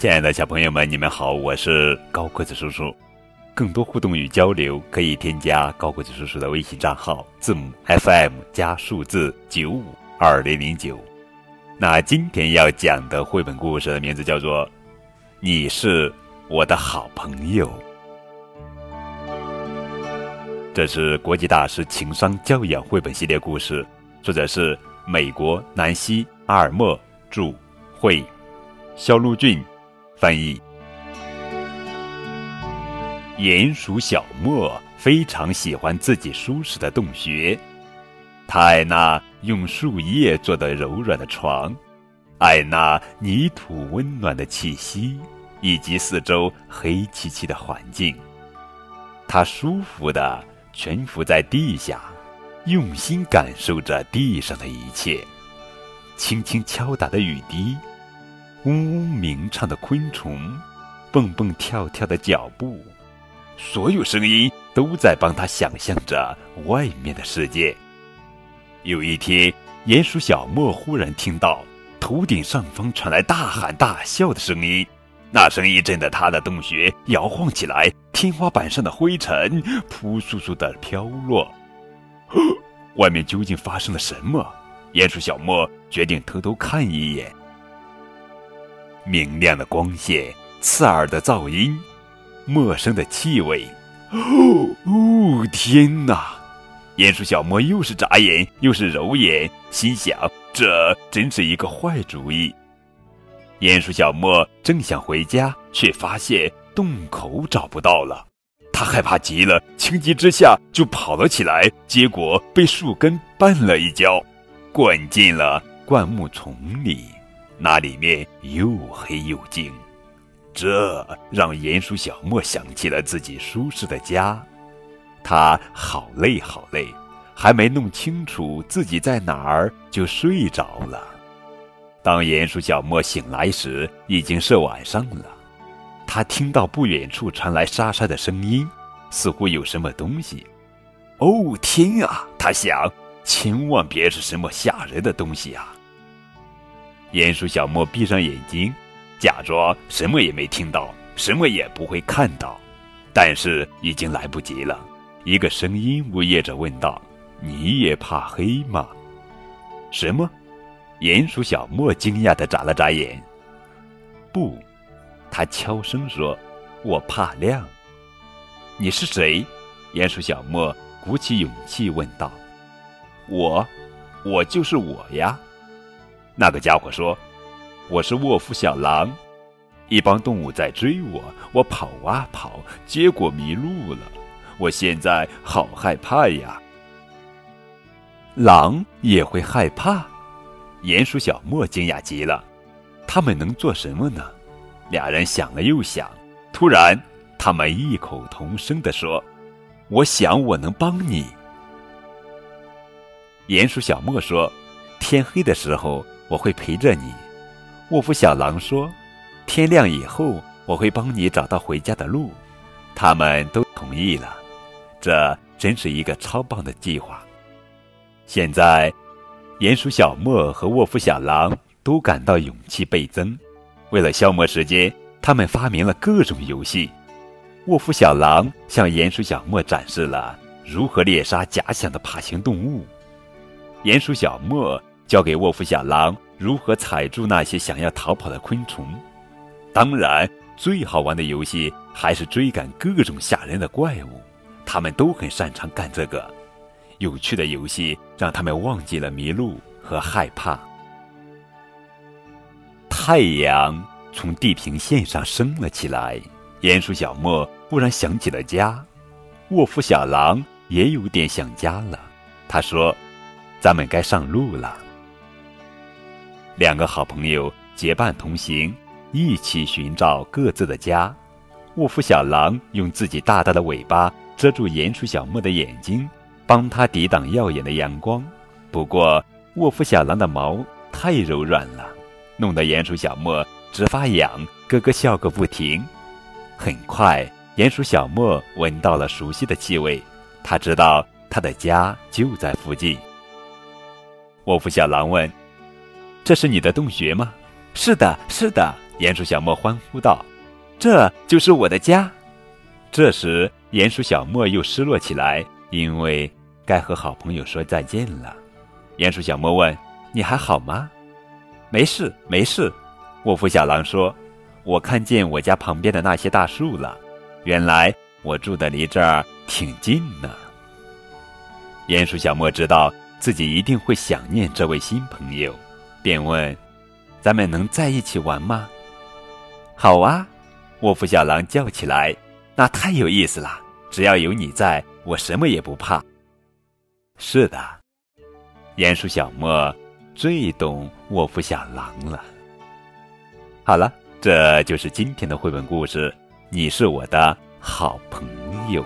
亲爱的小朋友们，你们好，我是高个子叔叔。更多互动与交流，可以添加高个子叔叔的微信账号，字母 FM 加数字九五二零零九。那今天要讲的绘本故事的名字叫做《你是我的好朋友》，这是国际大师情商教养绘本系列故事，作者是美国南希·阿尔默著，绘，肖路俊翻译。鼹鼠小莫非常喜欢自己舒适的洞穴，他爱那用树叶做的柔软的床，爱那泥土温暖的气息，以及四周黑漆漆的环境。他舒服的蜷伏在地下，用心感受着地上的一切：轻轻敲打的雨滴，嗡嗡鸣唱的昆虫，蹦蹦跳跳的脚步。所有声音都在帮他想象着外面的世界。有一天，鼹鼠小莫忽然听到头顶上方传来大喊大笑的声音，那声音震得他的洞穴摇晃起来，天花板上的灰尘扑簌簌的飘落。外面究竟发生了什么？鼹鼠小莫决定偷偷看一眼。明亮的光线，刺耳的噪音。陌生的气味，哦哦天哪！鼹鼠小莫又是眨眼又是揉眼，心想：这真是一个坏主意。鼹鼠小莫正想回家，却发现洞口找不到了。他害怕极了，情急之下就跑了起来，结果被树根绊了一跤，滚进了灌木丛里。那里面又黑又静。这让鼹鼠小莫想起了自己舒适的家，他好累好累，还没弄清楚自己在哪儿就睡着了。当鼹鼠小莫醒来时，已经是晚上了。他听到不远处传来沙沙的声音，似乎有什么东西。哦天啊！他想，千万别是什么吓人的东西啊！鼹鼠小莫闭上眼睛。假装什么也没听到，什么也不会看到，但是已经来不及了。一个声音呜咽着问道：“你也怕黑吗？”什么？鼹鼠小莫惊讶的眨了眨眼。不，他悄声说：“我怕亮。”你是谁？鼹鼠小莫鼓起勇气问道。“我，我就是我呀。”那个家伙说。我是沃夫小狼，一帮动物在追我，我跑啊跑，结果迷路了。我现在好害怕呀！狼也会害怕？鼹鼠小莫惊讶极了。他们能做什么呢？俩人想了又想，突然，他们异口同声地说：“我想我能帮你。”鼹鼠小莫说：“天黑的时候，我会陪着你。”沃夫小狼说：“天亮以后，我会帮你找到回家的路。”他们都同意了。这真是一个超棒的计划。现在，鼹鼠小莫和沃夫小狼都感到勇气倍增。为了消磨时间，他们发明了各种游戏。沃夫小狼向鼹鼠小莫展示了如何猎杀假想的爬行动物。鼹鼠小莫教给沃夫小狼。如何踩住那些想要逃跑的昆虫？当然，最好玩的游戏还是追赶各种吓人的怪物。他们都很擅长干这个。有趣的游戏让他们忘记了迷路和害怕。太阳从地平线上升了起来。鼹鼠小莫忽然想起了家。沃夫小狼也有点想家了。他说：“咱们该上路了。”两个好朋友结伴同行，一起寻找各自的家。沃夫小狼用自己大大的尾巴遮住鼹鼠小莫的眼睛，帮他抵挡耀眼的阳光。不过，沃夫小狼的毛太柔软了，弄得鼹鼠小莫直发痒，咯咯笑个不停。很快，鼹鼠小莫闻到了熟悉的气味，他知道他的家就在附近。沃夫小狼问。这是你的洞穴吗？是的，是的。鼹鼠小莫欢呼道：“这就是我的家！”这时，鼹鼠小莫又失落起来，因为该和好朋友说再见了。鼹鼠小莫问：“你还好吗？”“没事，没事。”卧夫小狼说：“我看见我家旁边的那些大树了，原来我住的离这儿挺近呢。”鼹鼠小莫知道自己一定会想念这位新朋友，便问：“咱们能在一起玩吗？”“好啊！”卧夫小狼叫起来，“那太有意思了！只要有你在，我什么也不怕。”是的，鼹鼠小莫最懂卧夫小狼了。好了，这就是今天的绘本故事。你是我的好朋友。